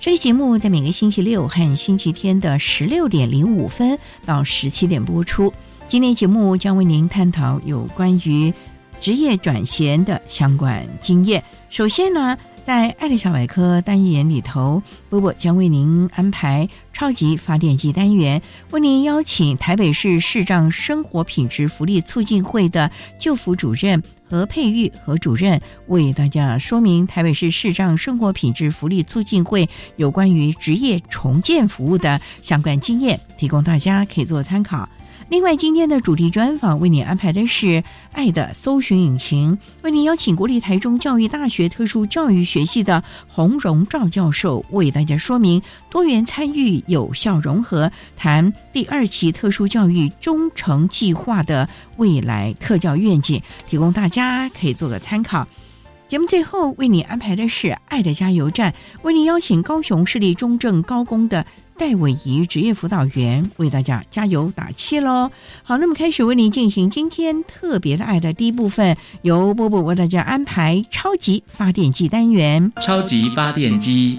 这期节目在每个星期六和星期天的十六点零五分到十七点播出。今天节目将为您探讨有关于职业转衔的相关经验。首先呢，在《爱的小百科》单元里头，波波将为您安排超级发电机单元，为您邀请台北市视障生活品质福利促进会的救辅主任。何佩玉何主任为大家说明台北市视障生活品质福利促进会有关于职业重建服务的相关经验，提供大家可以做参考。另外，今天的主题专访为你安排的是《爱的搜寻引擎》，为您邀请国立台中教育大学特殊教育学系的洪荣照教授为大家说明多元参与、有效融合，谈第二期特殊教育忠诚计划的未来特教愿景，提供大家可以做个参考。节目最后为你安排的是《爱的加油站》，为您邀请高雄市立中正高工的。戴伟仪职业辅导员为大家加油打气喽！好，那么开始为您进行今天特别的爱的第一部分，由波波为大家安排超级发电机单元。超级发电机，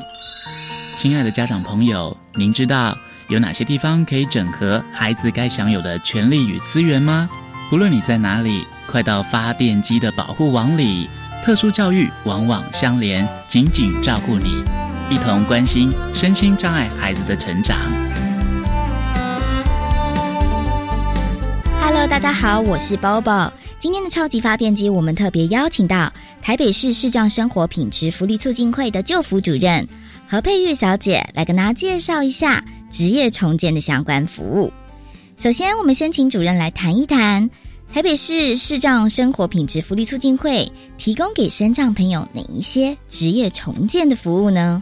亲爱的家长朋友，您知道有哪些地方可以整合孩子该享有的权利与资源吗？不论你在哪里，快到发电机的保护网里，特殊教育往往相连，紧紧照顾你。一同关心身心障碍孩子的成长。Hello，大家好，我是 Bobo。今天的超级发电机，我们特别邀请到台北市视障生活品质福利促进会的救辅主任何佩玉小姐来跟大家介绍一下职业重建的相关服务。首先，我们先请主任来谈一谈台北市视障生活品质福利促进会提供给身障朋友哪一些职业重建的服务呢？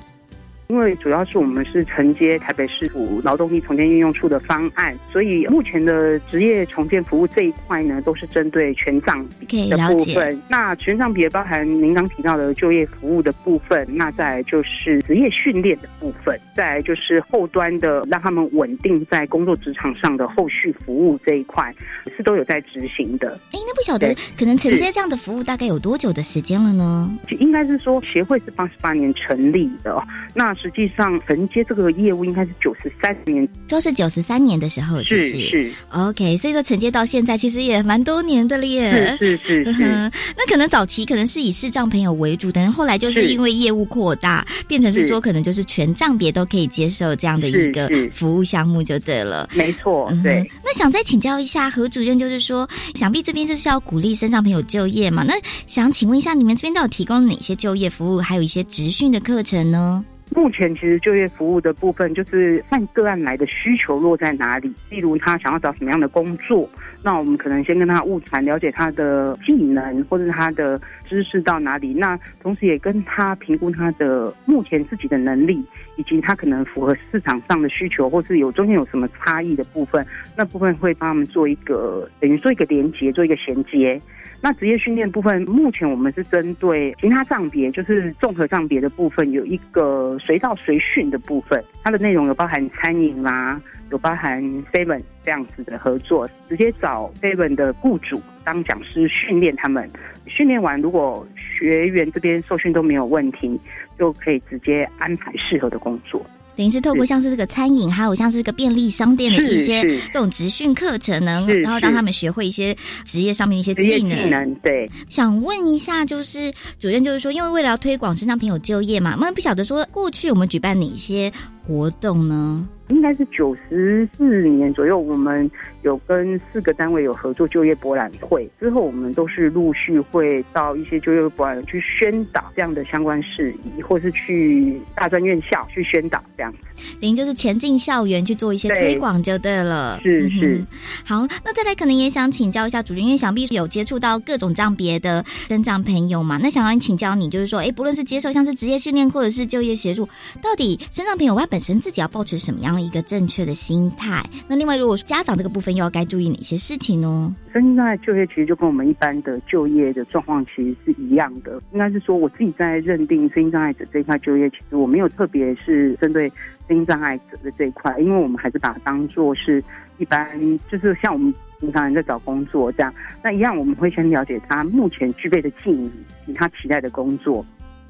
因为主要是我们是承接台北市府劳动力重建运用处的方案，所以目前的职业重建服务这一块呢，都是针对全障比的部分。那全障比包含您刚提到的就业服务的部分，那再就是职业训练的部分，再就是后端的让他们稳定在工作职场上的后续服务这一块，是都有在执行的。哎，那不晓得可能承接这样的服务大概有多久的时间了呢？就应该是说协会是八十八年成立的，那。实际上承接这个业务应该是九十三年，就是九十三年的时候，是是 OK，所以说承接到现在其实也蛮多年的了耶。是是是，那可能早期可能是以视障朋友为主，但是后来就是因为业务扩大，变成是说可能就是全障别都可以接受这样的一个服务项目就对了。没错，对。那想再请教一下何主任，就是说想必这边就是要鼓励身障朋友就业嘛？那想请问一下，你们这边都有提供哪些就业服务，还有一些职训的课程呢？目前其实就业服务的部分，就是看个案来的需求落在哪里。例如他想要找什么样的工作，那我们可能先跟他物谈，了解他的技能或者他的知识到哪里。那同时也跟他评估他的目前自己的能力，以及他可能符合市场上的需求，或是有中间有什么差异的部分，那部分会帮他们做一个等于做一个连接，做一个衔接。那职业训练部分，目前我们是针对其他障别，就是综合障别的部分，有一个随到随训的部分，它的内容有包含餐饮啦，有包含 seven 这样子的合作，直接找 seven 的雇主当讲师训练他们。训练完，如果学员这边受训都没有问题，就可以直接安排适合的工作。等于是透过像是这个餐饮，还有像是这个便利商店的一些这种职训课程呢，然后让他们学会一些职业上面的一些技能。技能对。想问一下，就是主任，就是说，因为为了要推广身上朋友就业嘛，我们不晓得说过去我们举办哪些活动呢？应该是九十四年左右，我们有跟四个单位有合作就业博览会。之后我们都是陆续会到一些就业博览会去宣导这样的相关事宜，或是去大专院校去宣导这样。等于就是前进校园去做一些推广就对了。是是好，那再来可能也想请教一下主任，因为想必有接触到各种这样别的身障朋友嘛，那想要请教你，就是说，哎，不论是接受像是职业训练或者是就业协助，到底身障朋友他本身自己要保持什么样一个正确的心态？那另外，如果是家长这个部分又要该注意哪些事情呢？身心障碍就业其实就跟我们一般的就业的状况其实是一样的。应该是说，我自己在认定身心障碍者这一块就业，其实我没有特别是针对身心障碍者的这一块，因为我们还是把它当做是一般，就是像我们平常人在找工作这样。那一样，我们会先了解他目前具备的技能以及他期待的工作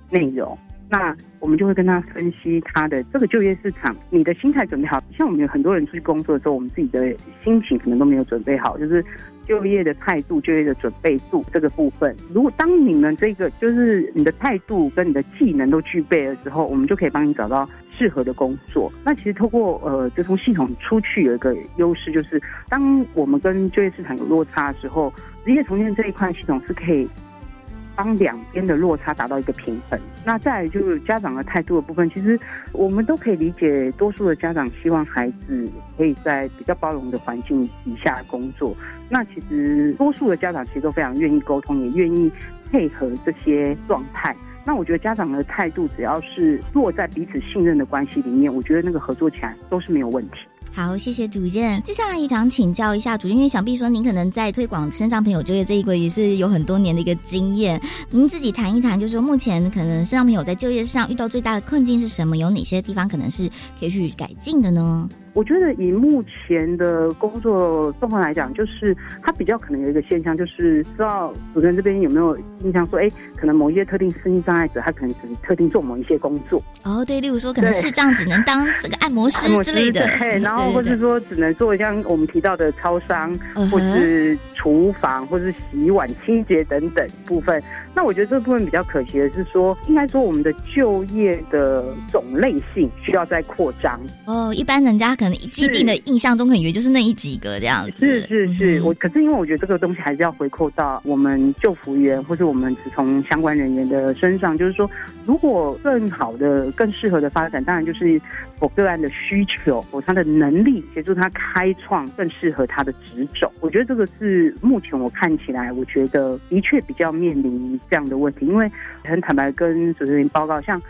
内容。那我们就会跟他分析他的这个就业市场，你的心态准备好。像我们有很多人出去工作的时候，我们自己的心情可能都没有准备好，就是就业的态度、就业的准备度这个部分。如果当你们这个就是你的态度跟你的技能都具备了之后，我们就可以帮你找到适合的工作。那其实透过呃这通系统出去有一个优势，就是当我们跟就业市场有落差的时候，职业重建这一块系统是可以。帮两边的落差达到一个平衡。那再来就是家长的态度的部分，其实我们都可以理解，多数的家长希望孩子可以在比较包容的环境底下工作。那其实多数的家长其实都非常愿意沟通，也愿意配合这些状态。那我觉得家长的态度只要是落在彼此信任的关系里面，我觉得那个合作起来都是没有问题。好，谢谢主任。接下来也想请教一下主任，因为想必说您可能在推广身障朋友就业这一块也是有很多年的一个经验，您自己谈一谈，就是说目前可能身障朋友在就业上遇到最大的困境是什么？有哪些地方可能是可以去改进的呢？我觉得以目前的工作状况来讲，就是它比较可能有一个现象，就是不知道主持人这边有没有印象说，哎，可能某一些特定身心障碍者，他可能只特定做某一些工作，哦，对，例如说可能对是这样，只能当这个按摩师之类的，对，然后或是说只能做像我们提到的超商，嗯或是厨房，或是洗碗、清洁等等部分。那我觉得这部分比较可惜的是说，应该说我们的就业的种类性需要再扩张。哦，一般人家可能既定的印象中，可能以为就是那一几个这样子。是是是，嗯我可是因为我觉得这个东西还是要回扣到我们救服员或者我们职从相关人员的身上，就是说，如果更好的、更适合的发展，当然就是我个案的需求，我他的能力协助他开创更适合他的职种。我觉得这个是目前我看起来，我觉得的确比较面临这样的问题，因为很坦白跟主持人报告，像。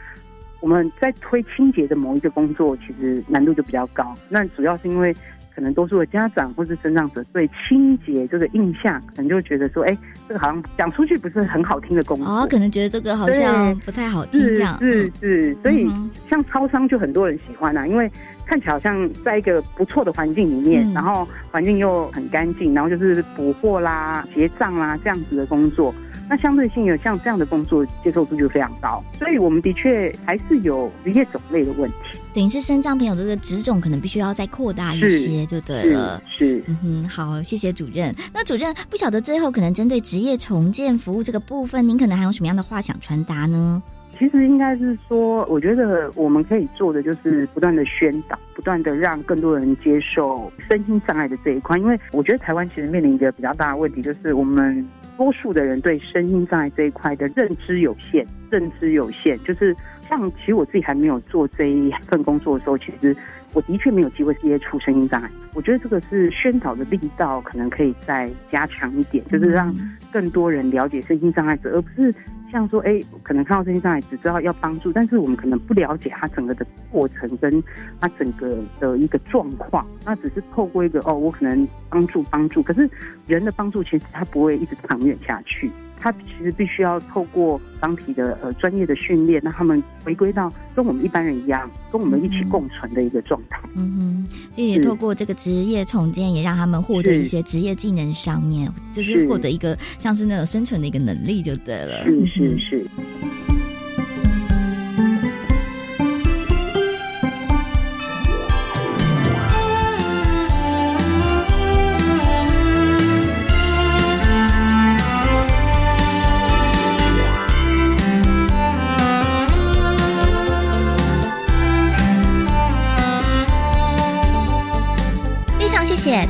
我们在推清洁的某一个工作，其实难度就比较高。那主要是因为可能多数的家长或是生长者对清洁这个印象，可能就觉得说，哎，这个好像讲出去不是很好听的工作。哦，可能觉得这个好像不太好听这是样。是是，所以像超商就很多人喜欢啊，因为看起来好像在一个不错的环境里面，嗯然后环境又很干净，然后就是补货啦、结账啦这样子的工作。那相对性有像这样的工作接受度就非常高，所以我们的确还是有职业种类的问题。等于是身障朋友这个职种可能必须要再扩大一些，就对是了。是。嗯哼，好，谢谢主任。那主任不晓得最后可能针对职业重建服务这个部分，您可能还有什么样的话想传达呢？其实应该是说，我觉得我们可以做的就是不断的宣导，不断的让更多人接受身心障碍的这一块。因为我觉得台湾其实面临一个比较大的问题，就是我们多数的人对声音障碍这一块的认知有限，认知有限。就是像其实我自己还没有做这一份工作的时候，其实我的确没有机会接触身心障碍。我觉得这个是宣导的力道可能可以再加强一点，就是让更多人了解身心障碍者，而不是像说，哎，可能看到身心障碍只知道要帮助，但是我们可能不了解他整个的过程跟他整个的一个状况，那只是透过一个哦，我可能帮助帮助，可是人的帮助其实他不会一直长远下去。他其实必须要透过当体的呃专业的训练，让他们回归到跟我们一般人一样，跟我们一起共存的一个状态。嗯哼，所以也透过这个职业重建，也让他们获得一些职业技能上面，就是获得一个像是那种生存的一个能力就对了。是是是。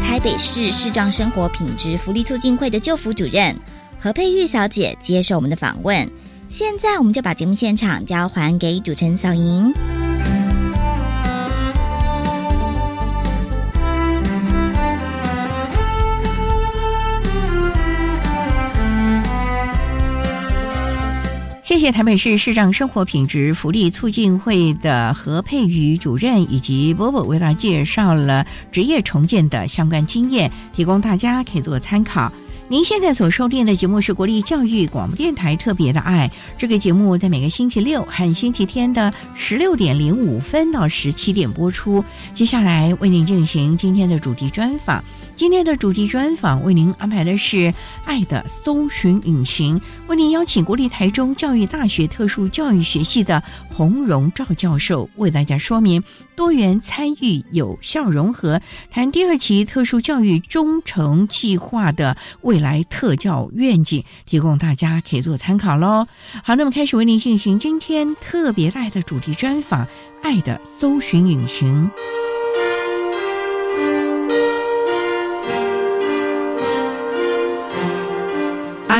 台北市市障生活品质福利促进会的救辅主任何佩玉小姐接受我们的访问。现在，我们就把节目现场交还给主持人小莹。谢谢台北市市长生活品质福利促进会的何佩瑜主任以及波波为大家介绍了职业重建的相关经验，提供大家可以做参考。您现在所收听的节目是国立教育广播电台特别的爱，这个节目在每个星期六和星期天的十六点零五分到十七点播出。接下来为您进行今天的主题专访。今天的主题专访为您安排的是《爱的搜寻引擎》，为您邀请国立台中教育大学特殊教育学系的洪荣照教授为大家说明多元参与、有效融合，谈第二期特殊教育忠诚计划的未来特教愿景，提供大家可以做参考喽。好，那么开始为您进行今天特别爱的主题专访，《爱的搜寻引擎》。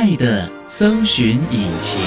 爱的搜寻引擎。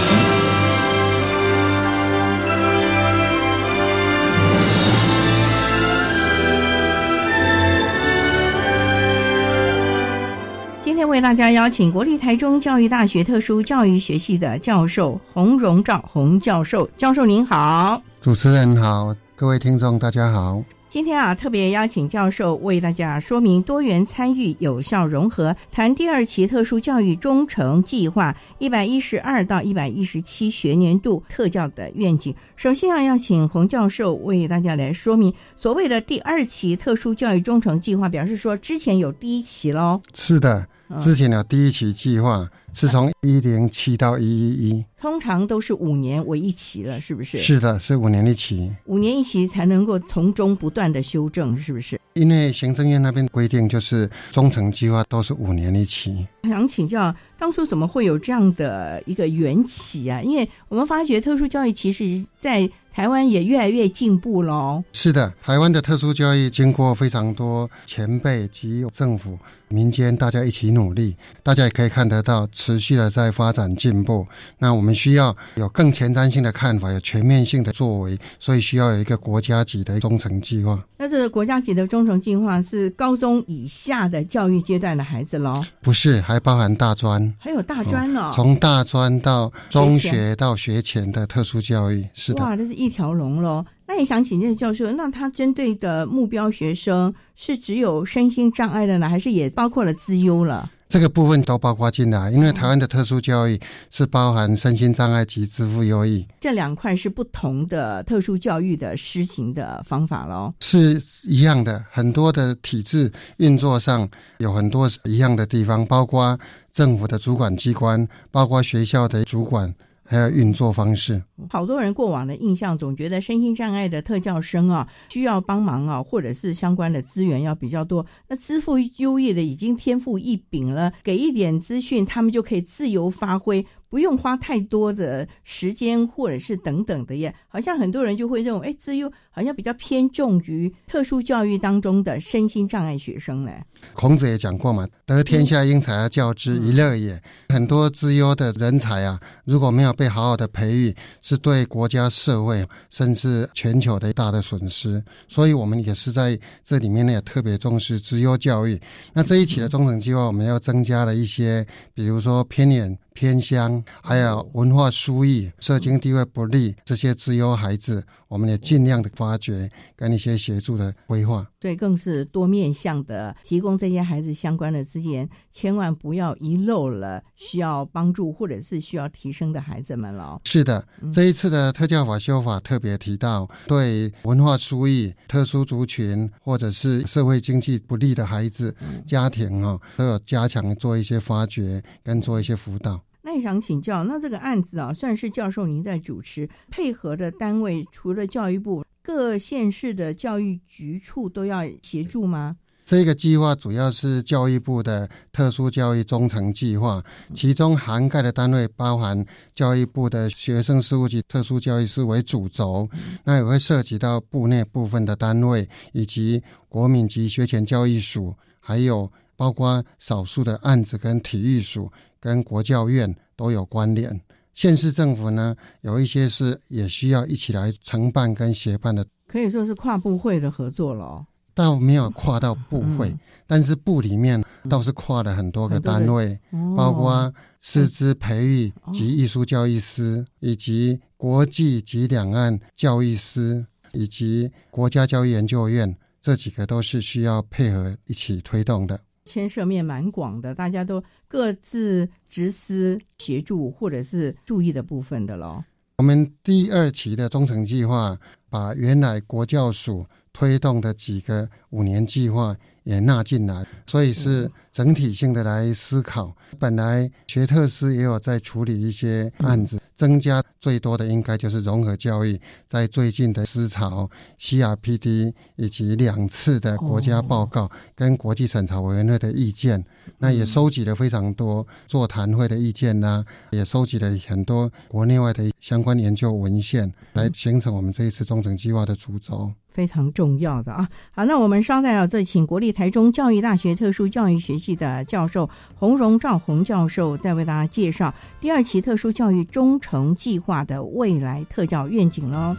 今天为大家邀请国立台中教育大学特殊教育学系的教授洪荣照洪教授，教授您好，主持人好，各位听众大家好。今天啊，特别邀请教授为大家说明多元参与、有效融合，谈第二期特殊教育忠诚计划一百一十二到一百一十七学年度特教的愿景。首先啊，要请洪教授为大家来说明所谓的第二期特殊教育忠诚计划，表示说之前有第一期喽。是的，之前的第一期计划。是从一零七到一一一，通常都是五年为一期了，是不是？是的，是五年一期，五年一期才能够从中不断的修正，是不是？因为行政院那边规定，就是中程计划都是五年一期。想请教，当初怎么会有这样的一个缘起啊？因为我们发觉特殊教育其实，在台湾也越来越进步喽。是的，台湾的特殊教育经过非常多前辈及政府。民间大家一起努力，大家也可以看得到持续的在发展进步。那我们需要有更前瞻性的看法，有全面性的作为，所以需要有一个国家级的忠诚计划。那这个国家级的忠诚计划是高中以下的教育阶段的孩子喽？不是，还包含大专，还有大专呢。从大专到中学到学前的特殊教育，是的。哇，这是一条龙喽。那也想请教教授，那他针对的目标学生是只有身心障碍的呢，还是也包括了资优了？这个部分都包括进来，因为台湾的特殊教育是包含身心障碍及支付优异这两块是不同的特殊教育的施行的方法喽，是一样的，很多的体制运作上有很多一样的地方，包括政府的主管机关，包括学校的主管。还有运作方式，好多人过往的印象总觉得身心障碍的特教生啊，需要帮忙啊，或者是相关的资源要比较多。那资赋优异的已经天赋异禀了，给一点资讯，他们就可以自由发挥。不用花太多的时间，或者是等等的耶，好像很多人就会认为，哎，资优好像比较偏重于特殊教育当中的身心障碍学生呢。孔子也讲过嘛，“得天下英才而教之，一乐也。”很多资优的人才啊，如果没有被好好的培育，是对国家、社会甚至全球的大的损失。所以，我们也是在这里面呢，也特别重视资优教育。那这一期的中等计划，我们要增加了一些，比如说偏远。偏乡，还有文化疏异、社经地位不利这些资优孩子，我们也尽量的发掘跟一些协助的规划。对，更是多面向的提供这些孩子相关的资源，千万不要遗漏了需要帮助或者是需要提升的孩子们了。是的，这一次的特教法修法特别提到，对文化疏异、特殊族群或者是社会经济不利的孩子家庭啊，都有加强做一些发掘跟做一些辅导。那也想请教，那这个案子啊，算是教授您在主持，配合的单位除了教育部。各县市的教育局处都要协助吗？这个计划主要是教育部的特殊教育中层计划，其中涵盖的单位包含教育部的学生事务及特殊教育司为主轴，那也会涉及到部内部分的单位，以及国民级学前教育署，还有包括少数的案子跟体育署跟国教院都有关联。县市政府呢，有一些是也需要一起来承办跟协办的，可以说是跨部会的合作了。倒没有跨到部会，但是部里面倒是跨了很多个单位，包括师资培育及艺术教育师，以及国际及两岸教育师，以及国家教育研究院，这几个都是需要配合一起推动的。牵涉面蛮广的，大家都各自执思协助或者是注意的部分的咯。我们第二期的中程计划，把原来国教署推动的几个五年计划也纳进来，所以是整体性的来思考。本来学特斯也有在处理一些案子。增加最多的应该就是融合教育，在最近的思潮、CRPD 以及两次的国家报告跟国际审查委员会的意见，那也收集了非常多座谈会的意见呢，也收集了很多国内外的相关研究文献，来形成我们这一次中程计划的主轴。非常重要的啊！好，那我们稍待啊，再请国立台中教育大学特殊教育学系的教授洪荣赵洪教授，再为大家介绍第二期特殊教育中程计划的未来特教愿景喽。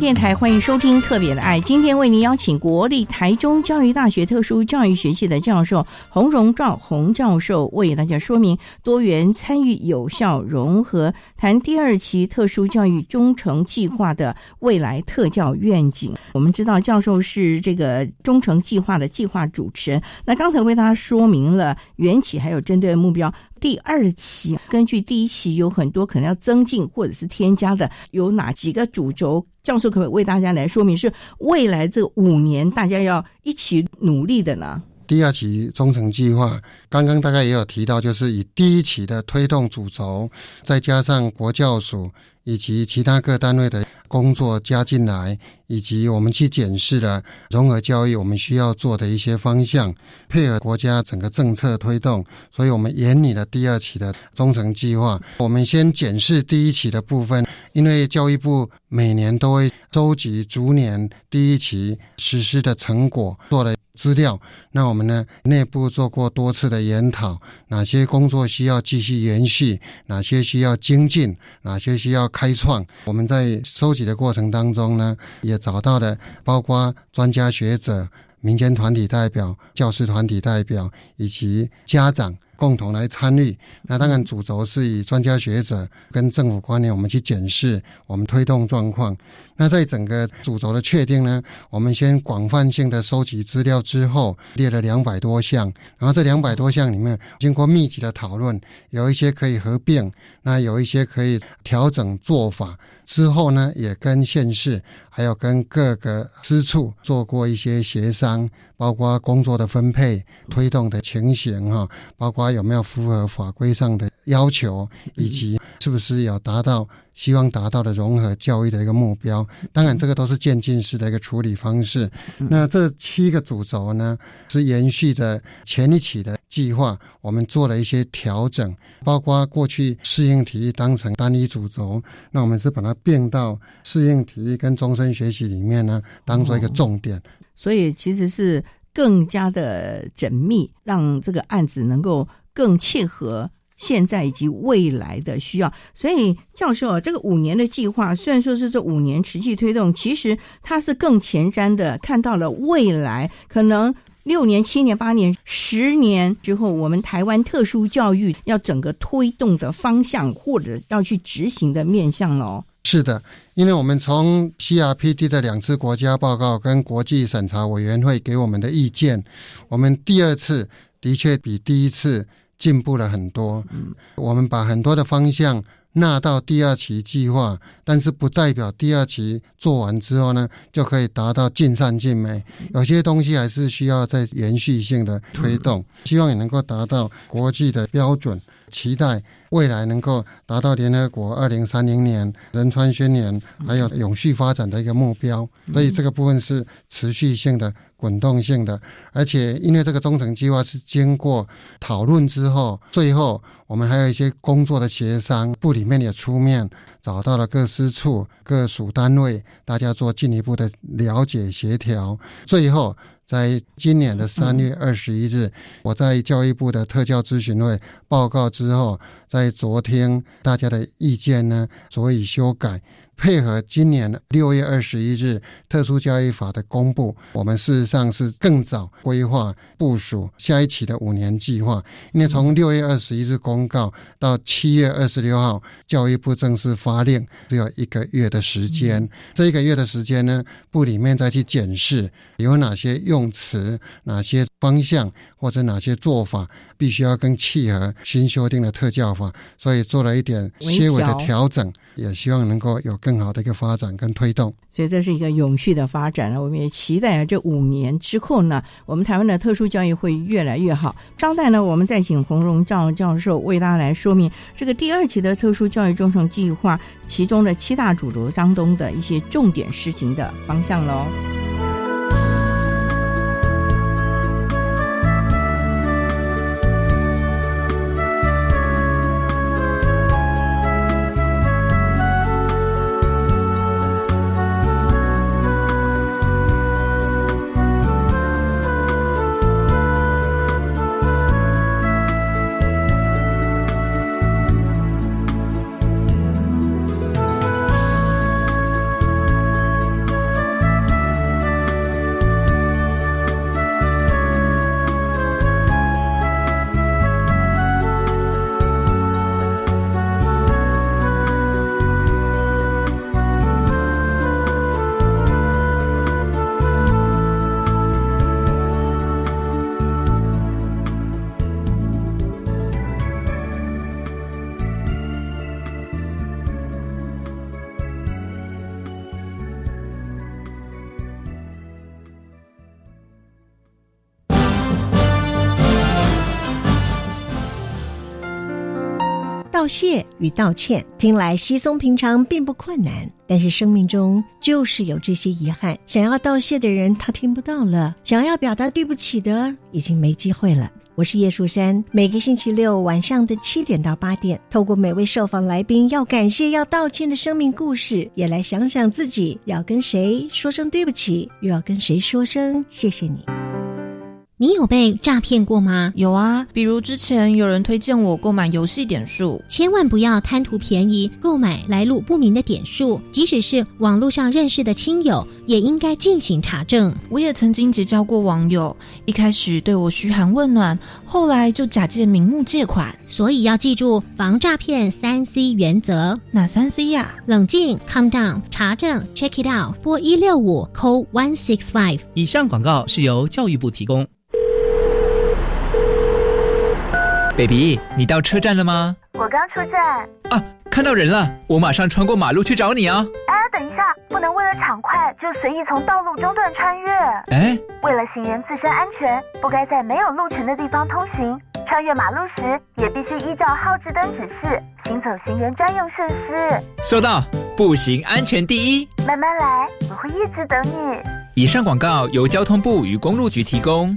电台，欢迎收听《特别的爱》。今天为您邀请国立台中教育大学特殊教育学系的教授洪荣照洪教授，为大家说明多元参与、有效融合，谈第二期特殊教育忠诚计划的未来特教愿景。我们知道，教授是这个忠诚计划的计划主持人。那刚才为大家说明了缘起，还有针对目标。第二期根据第一期有很多可能要增进或者是添加的，有哪几个主轴？教授可不可以为大家来说明，是未来这五年大家要一起努力的呢？第二期中程计划，刚刚大概也有提到，就是以第一期的推动主轴，再加上国教署。以及其他各单位的工作加进来，以及我们去检视了融合教育我们需要做的一些方向，配合国家整个政策推动，所以我们研拟了第二期的中程计划。我们先检视第一期的部分，因为教育部每年都会收集逐年第一期实施的成果，做了。资料，那我们呢？内部做过多次的研讨，哪些工作需要继续延续，哪些需要精进，哪些需要开创？我们在收集的过程当中呢，也找到了包括专家学者、民间团体代表、教师团体代表以及家长。共同来参与，那当然主轴是以专家学者跟政府官员，我们去检视我们推动状况。那在整个主轴的确定呢，我们先广泛性的收集资料之后，列了两百多项，然后这两百多项里面，经过密集的讨论，有一些可以合并，那有一些可以调整做法。之后呢，也跟县市还有跟各个私处做过一些协商，包括工作的分配、推动的情形哈，包括有没有符合法规上的要求，以及是不是有达到。希望达到的融合教育的一个目标，当然这个都是渐进式的一个处理方式。那这七个主轴呢，是延续的前一期的计划，我们做了一些调整，包括过去适应体育当成单一主轴，那我们是把它变到适应体育跟终身学习里面呢，当做一个重点。所以其实是更加的缜密，让这个案子能够更切合。现在以及未来的需要，所以教授啊，这个五年的计划虽然说是这五年持续推动，其实它是更前瞻的，看到了未来可能六年、七年、八年、十年之后，我们台湾特殊教育要整个推动的方向或者要去执行的面向喽。是的，因为我们从 CRPD 的两次国家报告跟国际审查委员会给我们的意见，我们第二次的确比第一次。进步了很多，我们把很多的方向纳到第二期计划，但是不代表第二期做完之后呢，就可以达到尽善尽美。有些东西还是需要在延续性的推动，希望也能够达到国际的标准，期待未来能够达到联合国二零三零年仁川宣言还有永续发展的一个目标。所以这个部分是持续性的。滚动性的，而且因为这个中程计划是经过讨论之后，最后我们还有一些工作的协商，部里面也出面找到了各司处、各属单位，大家做进一步的了解协调。最后，在今年的三月二十一日，我在教育部的特教咨询会报告之后，在昨天大家的意见呢，所以修改。配合今年六月二十一日特殊教育法的公布，我们事实上是更早规划部署下一期的五年计划。因为从六月二十一日公告到七月二十六号教育部正式发令，只有一个月的时间。这一个月的时间呢，部里面再去检视有哪些用词、哪些方向或者哪些做法，必须要更契合新修订的特教法，所以做了一点些微的调整，也希望能够有更。好的一个发展跟推动，所以这是一个永续的发展了。我们也期待啊，这五年之后呢，我们台湾的特殊教育会越来越好。招待呢，我们再请洪荣照教授为大家来说明这个第二期的特殊教育忠诚计划其中的七大主轴当中的一些重点事情的方向喽。谢与道歉，听来稀松平常，并不困难。但是生命中就是有这些遗憾，想要道谢的人他听不到了，想要表达对不起的已经没机会了。我是叶树山，每个星期六晚上的七点到八点，透过每位受访来宾要感谢、要道歉的生命故事，也来想想自己要跟谁说声对不起，又要跟谁说声谢谢你。你有被诈骗过吗？有啊，比如之前有人推荐我购买游戏点数，千万不要贪图便宜购买来路不明的点数，即使是网络上认识的亲友，也应该进行查证。我也曾经结交过网友，一开始对我嘘寒问暖，后来就假借名目借款，所以要记住防诈骗三 C 原则。哪三 C 呀？冷静，calm down，查证，check it out，拨一六五，call one six five。以上广告是由教育部提供。baby，你到车站了吗？我刚出站。啊，看到人了，我马上穿过马路去找你啊！哎，等一下，不能为了抢快就随意从道路中段穿越。哎，为了行人自身安全，不该在没有路权的地方通行。穿越马路时，也必须依照号志灯指示行走行人专用设施。收到，步行安全第一。慢慢来，我会一直等你。以上广告由交通部与公路局提供。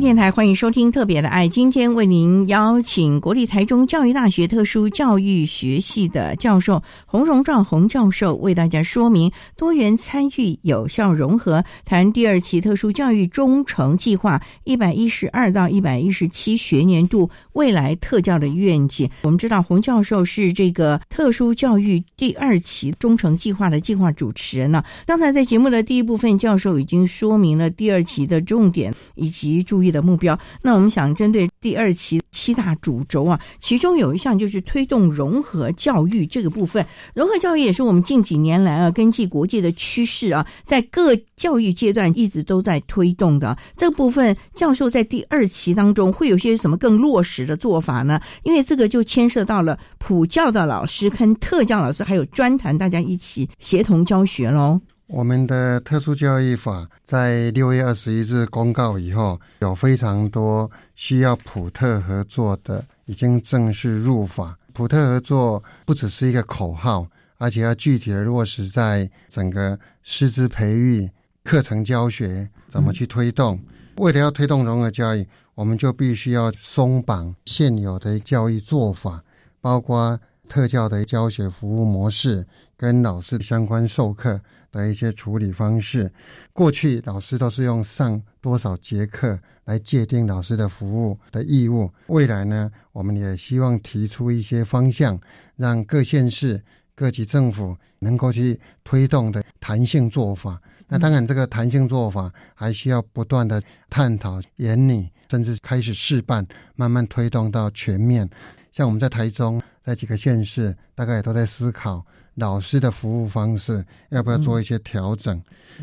电台欢迎收听《特别的爱》，今天为您邀请国立台中教育大学特殊教育学系的教授洪荣壮洪教授为大家说明多元参与、有效融合，谈第二期特殊教育中程计划一百一十二到一百一十七学年度未来特教的愿景。我们知道洪教授是这个特殊教育第二期中程计划的计划主持人呢。刚才在节目的第一部分，教授已经说明了第二期的重点以及注意的目标。那我们想针对第二期七大主轴啊，其中有一项就是推动融合教育这个部分。融合教育也是我们近几年来啊，根据国际的趋势啊，在各教育阶段一直都在推动的这部分。教授在第二期当中会有些什么更落实的做法呢？因为这个就牵涉到了普教的老师跟特教老师还有专谈，大家一起协同教学喽。我们的特殊教育法在六月二十一日公告以后，有非常多需要普特合作的，已经正式入法。普特合作不只是一个口号，而且要具体的落实在整个师资培育、课程教学怎么去推动。为了要推动融合教育，我们就必须要松绑现有的教育做法，包括特教的教学服务模式跟老师的相关授课。的一些处理方式，过去老师都是用上多少节课来界定老师的服务的义务。未来呢，我们也希望提出一些方向，让各县市、各级政府能够去推动的弹性做法。那当然，这个弹性做法还需要不断的探讨、研拟，甚至开始试办，慢慢推动到全面。像我们在台中，在几个县市，大概也都在思考。老师的服务方式要不要做一些调整？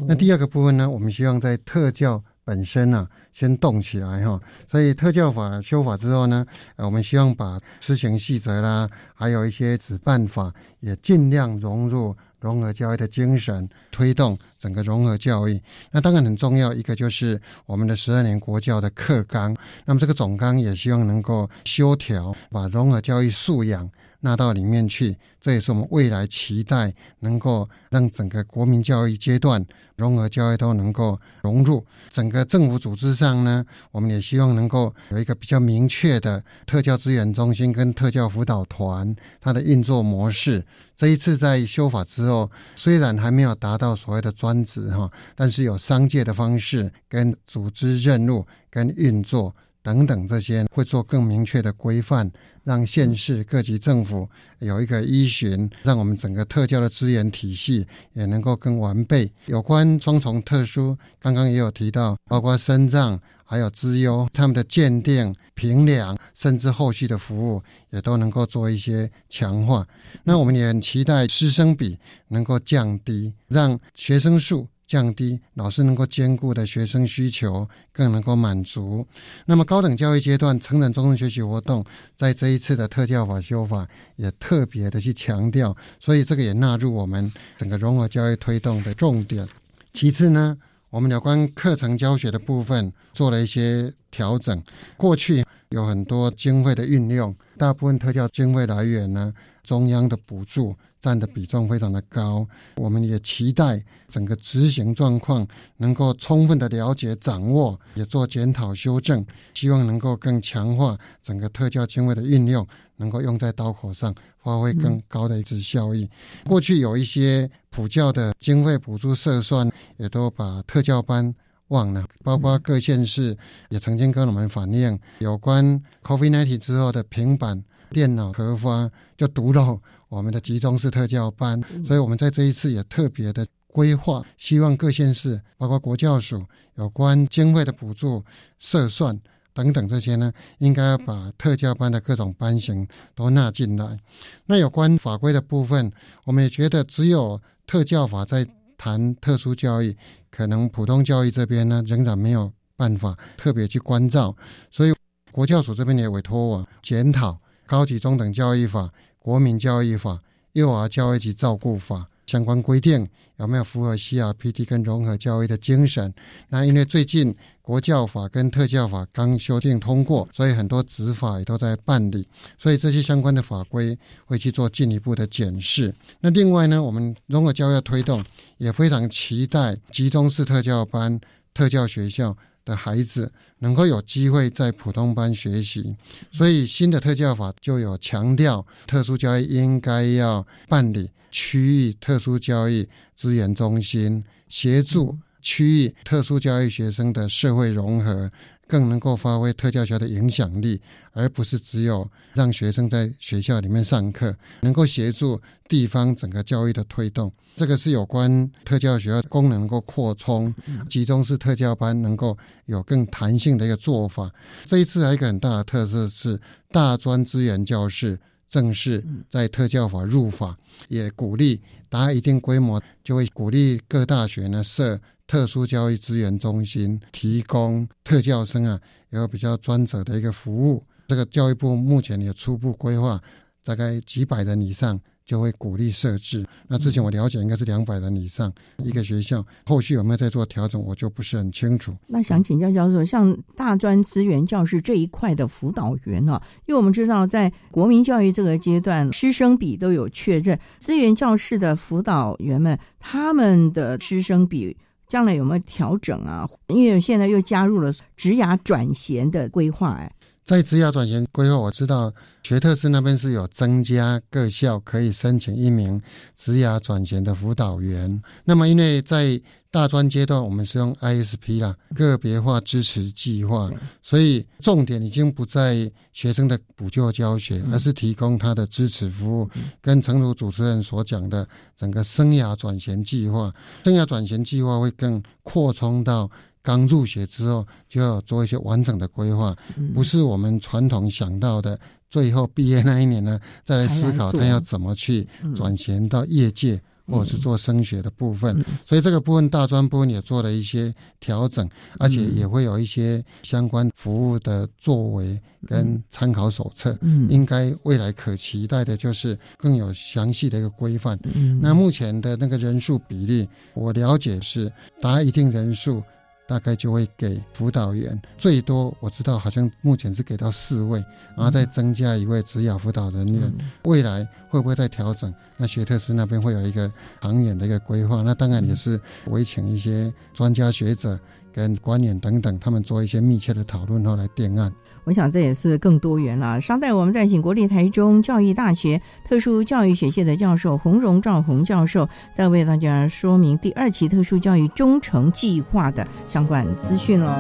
那第二个部分呢？我们希望在特教本身呢，先动起来哈。所以特教法修法之后呢，呃，我们希望把施行细则啦，还有一些子办法，也尽量融入融合教育的精神，推动整个融合教育。那当然很重要，一个就是我们的十二年国教的课纲。那么这个总纲也希望能够修调，把融合教育素养。纳到里面去，这也是我们未来期待能够让整个国民教育阶段融合教育都能够融入整个政府组织上呢。我们也希望能够有一个比较明确的特教资源中心跟特教辅导团它的运作模式。这一次在修法之后，虽然还没有达到所谓的专职哈，但是有商界的方式跟组织任务跟运作。等等这些，会做更明确的规范，让县市各级政府有一个依循，让我们整个特教的资源体系也能够更完备。有关双重特殊，刚刚也有提到，包括身障还有资优，他们的鉴定、评量，甚至后续的服务，也都能够做一些强化。那我们也很期待师生比能够降低，让学生数。降低老师能够兼顾的学生需求，更能够满足。那么高等教育阶段成人终身学习活动，在这一次的特教法修法也特别的去强调，所以这个也纳入我们整个融合教育推动的重点。其次呢，我们有关课程教学的部分做了一些调整。过去有很多经费的运用，大部分特教经费来源呢，中央的补助。占的比重非常的高，我们也期待整个执行状况能够充分的了解掌握，也做检讨修正，希望能够更强化整个特教经费的运用，能够用在刀口上，发挥更高的一次效益。过去有一些普教的经费补助测算，也都把特教班忘了，包括各县市也曾经跟我们反映有关 COVID-19 之后的平板电脑核发就独漏。我们的集中式特教班，所以我们在这一次也特别的规划，希望各县市，包括国教署有关经费的补助、设算等等这些呢，应该要把特教班的各种班型都纳进来。那有关法规的部分，我们也觉得只有特教法在谈特殊教育，可能普通教育这边呢仍然没有办法特别去关照，所以国教署这边也委托我检讨高级中等教育法。国民教育法、幼儿教育及照顾法相关规定有没有符合 CRPD 跟融合教育的精神？那因为最近国教法跟特教法刚修订通过，所以很多执法也都在办理，所以这些相关的法规会去做进一步的检视。那另外呢，我们融合教育推动也非常期待集中式特教班、特教学校。的孩子能够有机会在普通班学习，所以新的特教法就有强调，特殊教育应该要办理区域特殊教育资源中心，协助区域特殊教育学生的社会融合。更能够发挥特教学的影响力，而不是只有让学生在学校里面上课，能够协助地方整个教育的推动。这个是有关特教学校功能能够扩充，集中式特教班能够有更弹性的一个做法。这一次还有一个很大的特色是大专资源教室正式在特教法入法，也鼓励达一定规模就会鼓励各大学呢设。特殊教育资源中心提供特教生啊，有比较专责的一个服务。这个教育部目前也初步规划，大概几百人以上就会鼓励设置。那之前我了解应该是两百人以上一个学校，后续有没有在做调整，我就不是很清楚。那想请教教授，像大专资源教师这一块的辅导员呢？因为我们知道，在国民教育这个阶段，师生比都有确认，资源教室的辅导员们他们的师生比。将来有没有调整啊？因为现在又加入了职涯转衔的规划，哎，在职涯转型规划，我知道学特斯那边是有增加各校可以申请一名职涯转型的辅导员。那么，因为在大专阶段，我们是用 ISP 啦，个别化支持计划，所以重点已经不在学生的补救教学，而是提供他的支持服务。跟陈如主持人所讲的整个生涯转型计划，生涯转型计划会更扩充到刚入学之后就要做一些完整的规划，不是我们传统想到的最后毕业那一年呢再来思考他要怎么去转型到业界。或者是做升学的部分，所以这个部分大专部分也做了一些调整，而且也会有一些相关服务的作为跟参考手册。嗯，应该未来可期待的就是更有详细的一个规范。嗯，那目前的那个人数比例，我了解是达一定人数。大概就会给辅导员最多，我知道好像目前是给到四位，然后再增加一位职业辅导人员。未来会不会再调整？那学特斯那边会有一个长远的一个规划。那当然也是我会请一些专家学者。跟官员等等，他们做一些密切的讨论后来定案。我想这也是更多元了。稍待，我们再请国立台中教育大学特殊教育学系的教授洪荣赵洪教授，再为大家说明第二期特殊教育忠诚计划的相关资讯喽。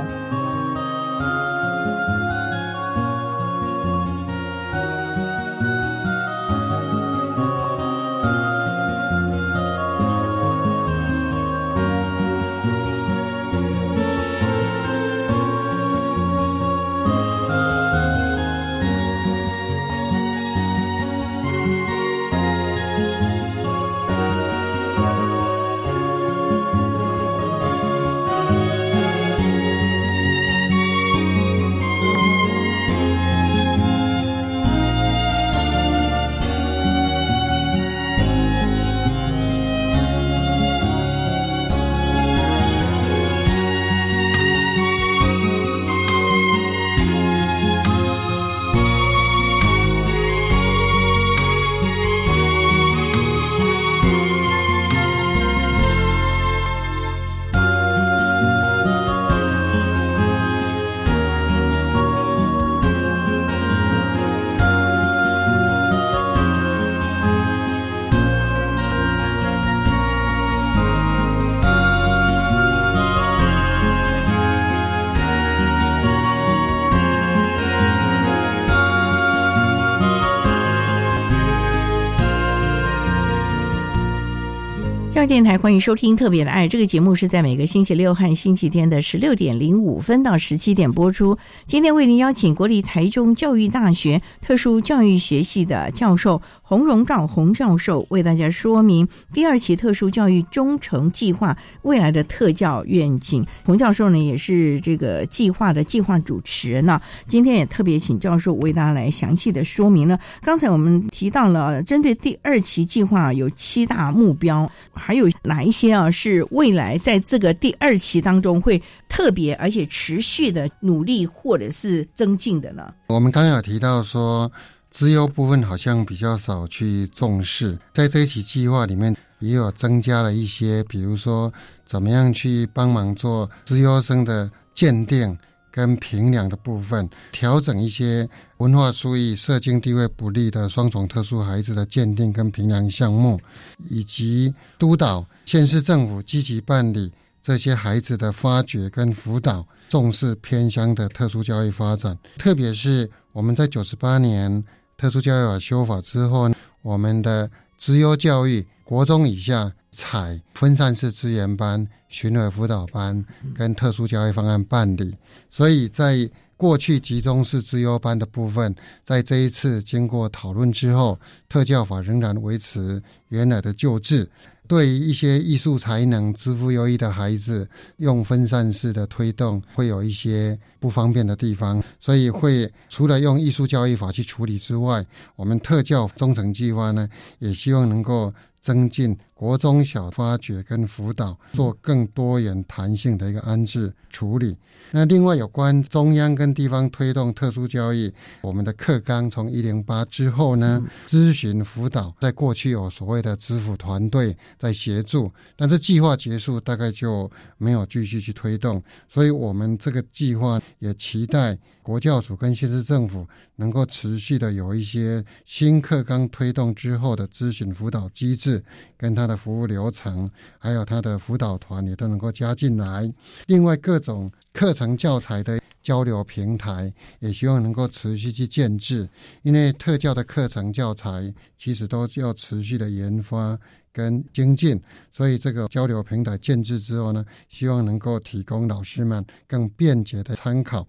电台欢迎收听《特别的爱》这个节目，是在每个星期六和星期天的十六点零五分到十七点播出。今天为您邀请国立台中教育大学特殊教育学系的教授洪荣照洪教授，为大家说明第二期特殊教育忠诚计划未来的特教愿景。洪教授呢，也是这个计划的计划主持人呢。今天也特别请教授为大家来详细的说明呢。刚才我们提到了，针对第二期计划有七大目标。还有有哪一些啊？是未来在这个第二期当中会特别而且持续的努力或者是增进的呢？我们刚有提到说，资优部分好像比较少去重视，在这一期计划里面也有增加了一些，比如说怎么样去帮忙做资优生的鉴定。跟评量的部分，调整一些文化疏于社经地位不利的双重特殊孩子的鉴定跟评量项目，以及督导县市政府积极办理这些孩子的发掘跟辅导，重视偏乡的特殊教育发展。特别是我们在九十八年特殊教育法修法之后，我们的资优教育国中以下。采分散式资源班、巡回辅导班跟特殊教育方案办理，所以在过去集中式资优班的部分，在这一次经过讨论之后，特教法仍然维持原来的旧制。对于一些艺术才能、支付优异的孩子，用分散式的推动会有一些不方便的地方，所以会除了用艺术教育法去处理之外，我们特教忠诚计划呢，也希望能够。增进国中小发掘跟辅导，做更多元弹性的一个安置处理。那另外有关中央跟地方推动特殊教育，我们的课纲从一零八之后呢，咨询辅导在过去有所谓的支付团队在协助，但是计划结束大概就没有继续去推动，所以我们这个计划也期待。国教署跟县市政府能够持续的有一些新课纲推动之后的咨询辅导机制，跟他的服务流程，还有他的辅导团也都能够加进来。另外，各种课程教材的交流平台，也希望能够持续去建制，因为特教的课程教材其实都要持续的研发。跟精进，所以这个交流平台建制之后呢，希望能够提供老师们更便捷的参考。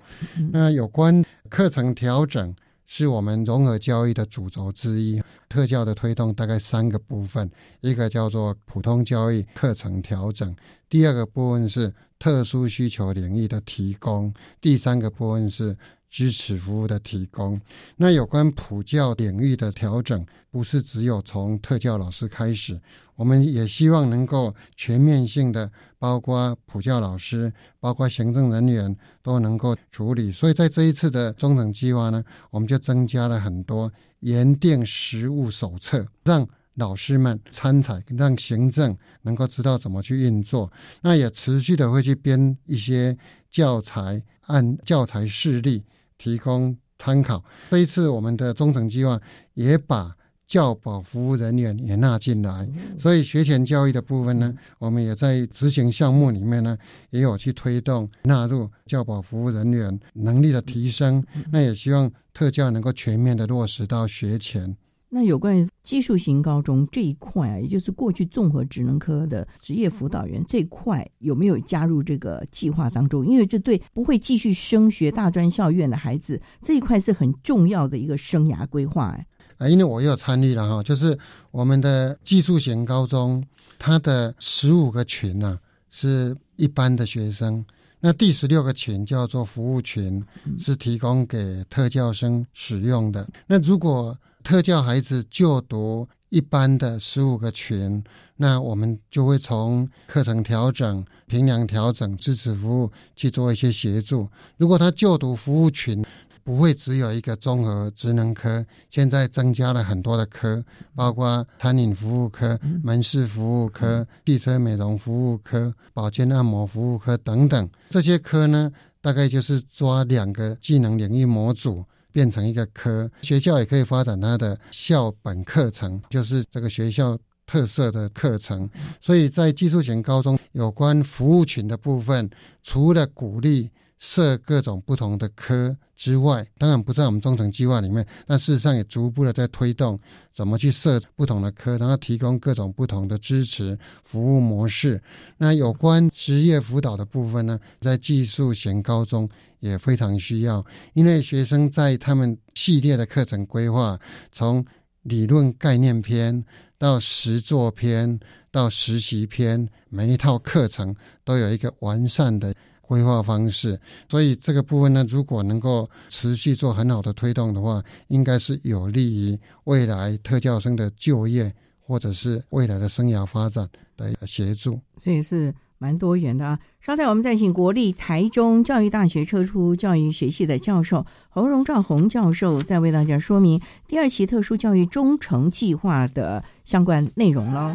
那有关课程调整，是我们融合交易的主轴之一。特教的推动大概三个部分，一个叫做普通交易课程调整，第二个部分是特殊需求领域的提供，第三个部分是。支持服务的提供，那有关普教领域的调整，不是只有从特教老师开始，我们也希望能够全面性的，包括普教老师，包括行政人员都能够处理。所以在这一次的中等计划呢，我们就增加了很多研定实务手册，让老师们参采，让行政能够知道怎么去运作。那也持续的会去编一些教材，按教材示例。提供参考。这一次我们的中层计划也把教保服务人员也纳进来，所以学前教育的部分呢，我们也在执行项目里面呢，也有去推动纳入教保服务人员能力的提升。那也希望特教能够全面的落实到学前。那有关于技术型高中这一块啊，也就是过去综合职能科的职业辅导员这一块，有没有加入这个计划当中？因为这对不会继续升学大专校院的孩子，这一块是很重要的一个生涯规划。哎，啊，因为我有参与了哈，就是我们的技术型高中，它的十五个群呢是一般的学生，那第十六个群叫做服务群，是提供给特教生使用的。那如果特教孩子就读一般的十五个群，那我们就会从课程调整、评量调整、支持服务去做一些协助。如果他就读服务群，不会只有一个综合职能科，现在增加了很多的科，包括餐饮服务科、门市服务科、汽车美容服务科、保健按摩服务科等等。这些科呢，大概就是抓两个技能领域模组。变成一个科，学校也可以发展它的校本课程，就是这个学校特色的课程。所以在技术型高中有关服务群的部分，除了鼓励设各种不同的科之外，当然不在我们中程计划里面，但事实上也逐步的在推动怎么去设不同的科，然后提供各种不同的支持服务模式。那有关职业辅导的部分呢，在技术型高中也非常需要，因为学生在他们系列的课程规划，从理论概念篇到实作篇到实习篇，每一套课程都有一个完善的。规划方式，所以这个部分呢，如果能够持续做很好的推动的话，应该是有利于未来特教生的就业或者是未来的生涯发展的协助。所以是蛮多元的啊。稍待，我们再请国立台中教育大学特殊教育学系的教授侯荣照洪教授，再为大家说明第二期特殊教育忠诚计划的相关内容喽。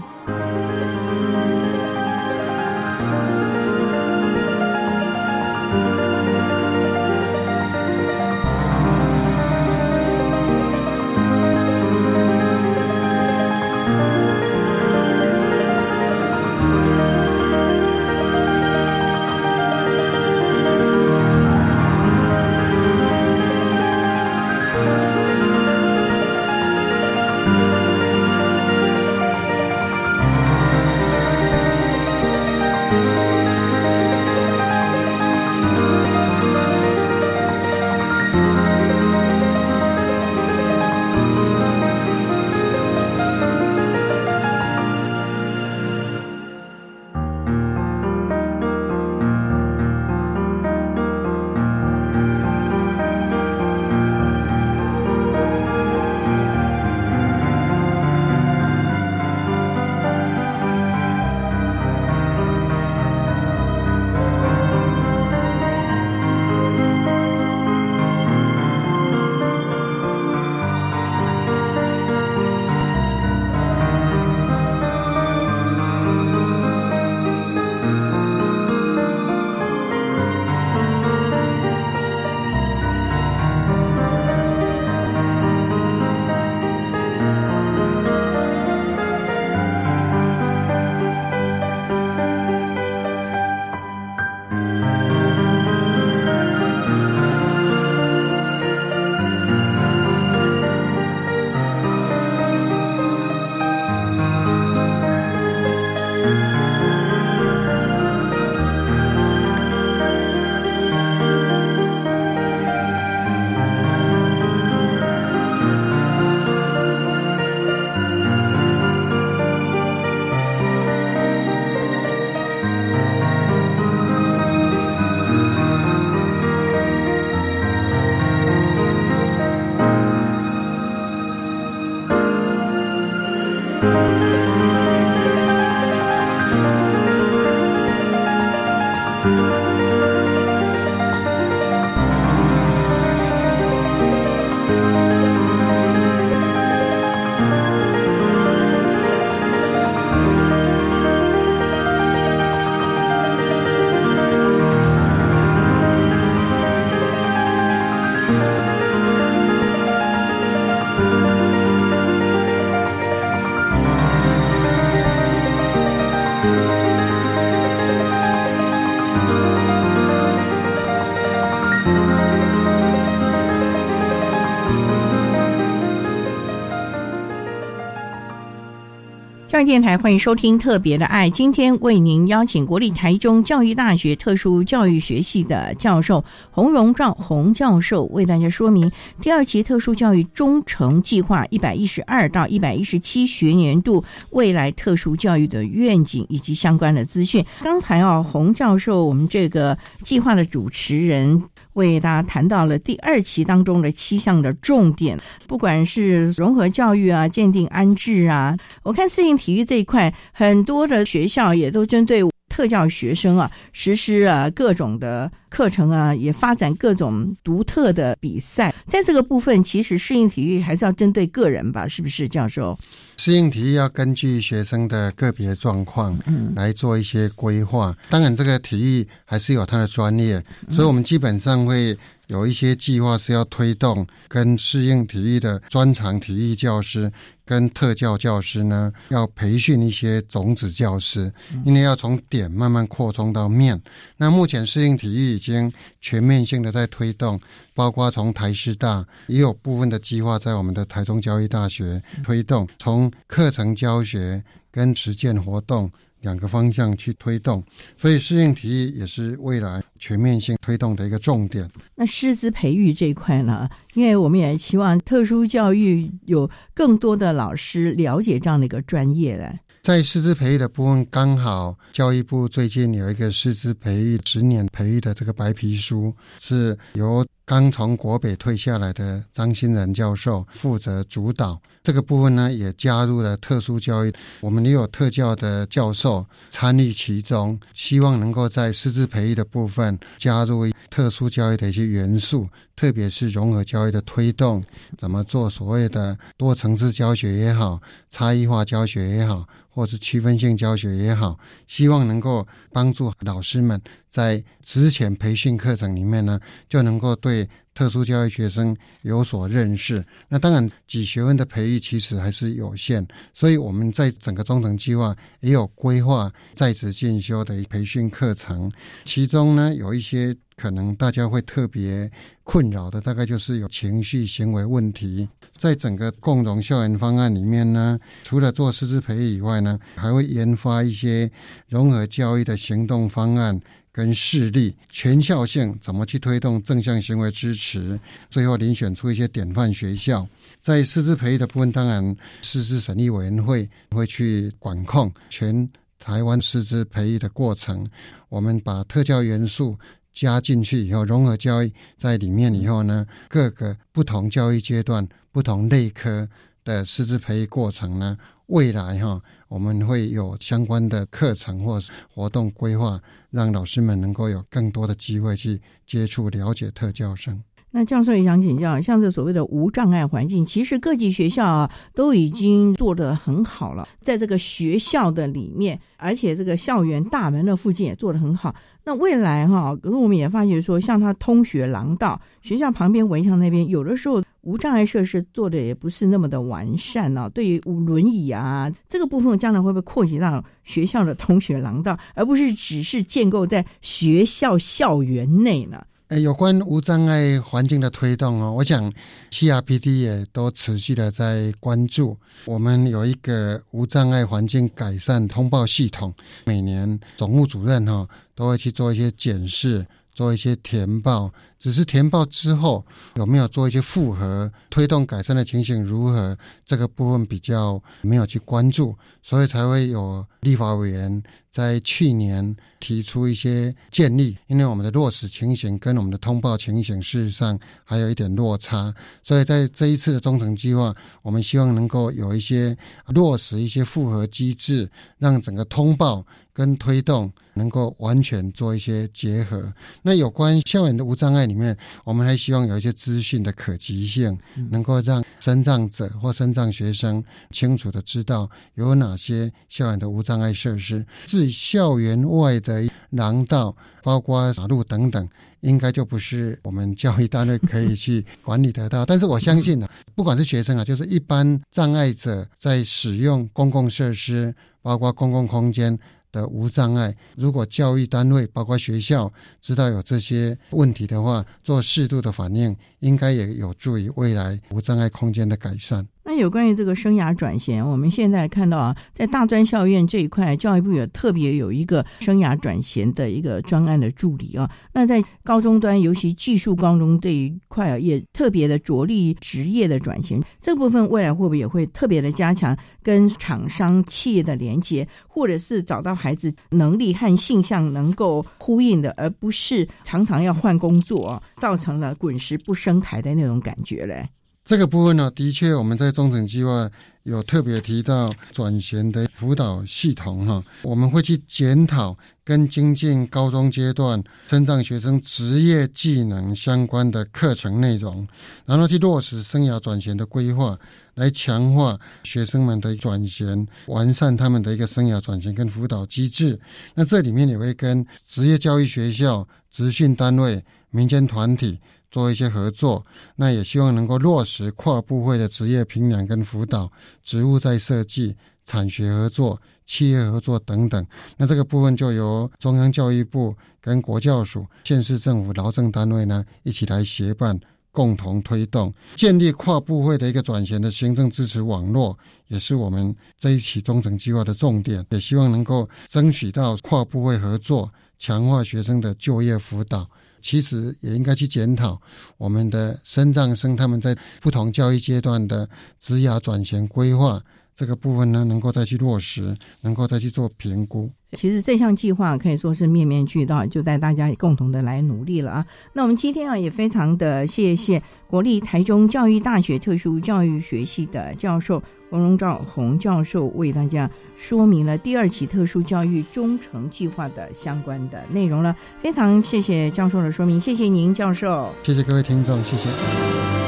教育电台欢迎收听《特别的爱》，今天为您邀请国立台中教育大学特殊教育学系的教授洪荣照洪教授，为大家说明第二期特殊教育忠诚计划一百一十二到一百一十七学年度未来特殊教育的愿景以及相关的资讯。刚才啊，洪教授，我们这个计划的主持人。为大家谈到了第二期当中的七项的重点，不管是融合教育啊、鉴定安置啊，我看适应体育这一块，很多的学校也都针对。特教学生啊，实施啊各种的课程啊，也发展各种独特的比赛。在这个部分，其实适应体育还是要针对个人吧，是不是，教授？适应体育要根据学生的个别状况，嗯，来做一些规划。当然，这个体育还是有它的专业，所以我们基本上会有一些计划是要推动跟适应体育的专长体育教师。跟特教教师呢，要培训一些种子教师，因为要从点慢慢扩充到面。那目前适应体育已经全面性的在推动，包括从台师大也有部分的计划在我们的台中教育大学推动，从课程教学跟实践活动。两个方向去推动，所以适应体育也是未来全面性推动的一个重点。那师资培育这一块呢？因为我们也期望特殊教育有更多的老师了解这样的一个专业嘞。在师资培育的部分，刚好教育部最近有一个师资培育十年培育的这个白皮书，是由。刚从国北退下来的张新仁教授负责主导这个部分呢，也加入了特殊教育。我们也有特教的教授参与其中，希望能够在师资培育的部分加入特殊教育的一些元素，特别是融合教育的推动，怎么做所谓的多层次教学也好，差异化教学也好。或是区分性教学也好，希望能够帮助老师们在之前培训课程里面呢，就能够对特殊教育学生有所认识。那当然，几学问的培育其实还是有限，所以我们在整个中层计划也有规划在职进修的培训课程，其中呢有一些。可能大家会特别困扰的，大概就是有情绪行为问题。在整个共融校园方案里面呢，除了做师资培育以外呢，还会研发一些融合教育的行动方案跟事例，全校性怎么去推动正向行为支持，最后遴选出一些典范学校。在师资培育的部分，当然师资审议委员会会去管控全台湾师资培育的过程。我们把特教元素。加进去以后，融合教育在里面以后呢，各个不同教育阶段、不同类科的师资培育过程呢，未来哈，我们会有相关的课程或活动规划，让老师们能够有更多的机会去接触、了解特教生。那教授也想请教，像这所谓的无障碍环境，其实各级学校啊都已经做得很好了，在这个学校的里面，而且这个校园大门的附近也做得很好。那未来哈，可是我们也发觉说，像它通学廊道，学校旁边围墙那边，有的时候无障碍设施做的也不是那么的完善呢。对于轮椅啊这个部分，将来会不会扩及到学校的通学廊道，而不是只是建构在学校校园内呢？呃，有关无障碍环境的推动哦，我想 CRPD 也都持续的在关注。我们有一个无障碍环境改善通报系统，每年总务主任哈都会去做一些检视。做一些填报，只是填报之后有没有做一些复核推动改善的情形如何？这个部分比较没有去关注，所以才会有立法委员在去年提出一些建议。因为我们的落实情形跟我们的通报情形事实上还有一点落差，所以在这一次的中层计划，我们希望能够有一些落实一些复核机制，让整个通报。跟推动能够完全做一些结合。那有关校园的无障碍里面，我们还希望有一些资讯的可及性，能够让身障者或身障学生清楚的知道有哪些校园的无障碍设施。至于校园外的廊道，包括马路等等，应该就不是我们教育单位可以去管理得到。但是我相信呢，不管是学生啊，就是一般障碍者在使用公共设施，包括公共空间。的无障碍，如果教育单位包括学校知道有这些问题的话，做适度的反应，应该也有助于未来无障碍空间的改善。那有关于这个生涯转型，我们现在看到啊，在大专校院这一块，教育部也特别有一个生涯转型的一个专案的助理啊。那在高中端，尤其技术高中这一块啊，也特别的着力职业的转型。这部分未来会不会也会特别的加强跟厂商企业的连接，或者是找到孩子能力和性向能够呼应的，而不是常常要换工作，造成了滚石不升台的那种感觉嘞？这个部分呢，的确我们在中层计划有特别提到转型的辅导系统哈，我们会去检讨跟精进高中阶段增障学生职业技能相关的课程内容，然后去落实生涯转型的规划，来强化学生们的转型，完善他们的一个生涯转型跟辅导机制。那这里面也会跟职业教育学校、职训单位。民间团体做一些合作，那也希望能够落实跨部会的职业评量跟辅导、职务再设计、产学合作、企业合作等等。那这个部分就由中央教育部跟国教署、县市政府劳政单位呢一起来协办。共同推动建立跨部会的一个转型的行政支持网络，也是我们这一期中程计划的重点。也希望能够争取到跨部会合作，强化学生的就业辅导。其实也应该去检讨我们的升障生他们在不同教育阶段的职涯转型规划这个部分呢，能够再去落实，能够再去做评估。其实这项计划可以说是面面俱到，就带大家共同的来努力了啊！那我们今天啊也非常的谢谢国立台中教育大学特殊教育学系的教授洪荣照洪教授为大家说明了第二期特殊教育忠诚计划的相关的内容了。非常谢谢教授的说明，谢谢您教授，谢谢各位听众，谢谢。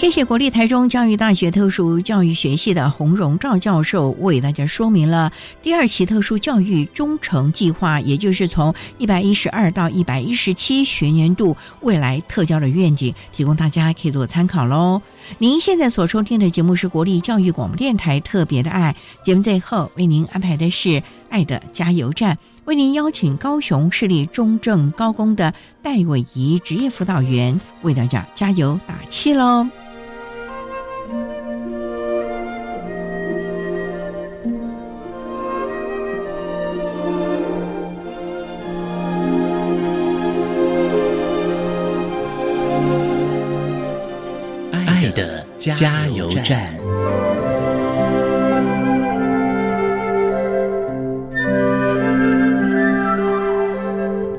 谢谢国立台中教育大学特殊教育学系的洪荣照教授为大家说明了第二期特殊教育忠诚计划，也就是从一百一十二到一百一十七学年度未来特教的愿景，提供大家可以做参考喽。您现在所收听的节目是国立教育广播电台特别的爱节目，最后为您安排的是爱的加油站，为您邀请高雄市立中正高工的戴伟仪职业辅导员为大家加油打气喽。加油站。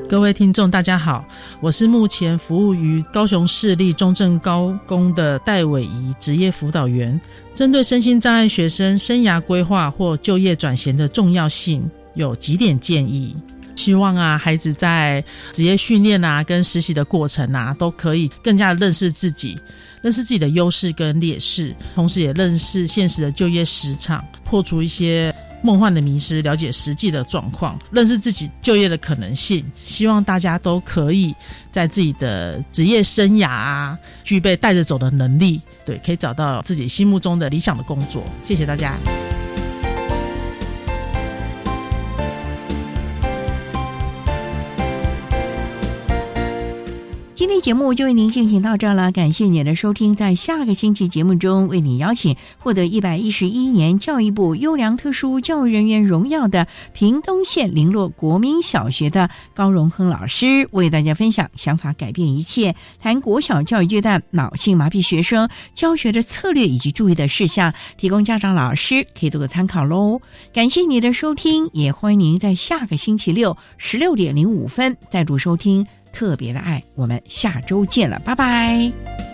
各位听众，大家好，我是目前服务于高雄市立中正高工的戴伟仪职业辅导员。针对身心障碍学生生涯规划或就业转型的重要性，有几点建议。希望啊，孩子在职业训练啊、跟实习的过程啊，都可以更加认识自己。认识自己的优势跟劣势，同时也认识现实的就业市场，破除一些梦幻的迷失，了解实际的状况，认识自己就业的可能性。希望大家都可以在自己的职业生涯啊，具备带着走的能力，对，可以找到自己心目中的理想的工作。谢谢大家。今天节目就为您进行到这儿了，感谢您的收听。在下个星期节目中，为你邀请获得一百一十一年教育部优良特殊教育人员荣耀的屏东县林落国民小学的高荣亨老师，为大家分享“想法改变一切”，谈国小教育阶段脑性麻痹学生教学的策略以及注意的事项，提供家长老师可以做个参考喽。感谢你的收听，也欢迎您在下个星期六十六点零五分再度收听。特别的爱，我们下周见了，拜拜。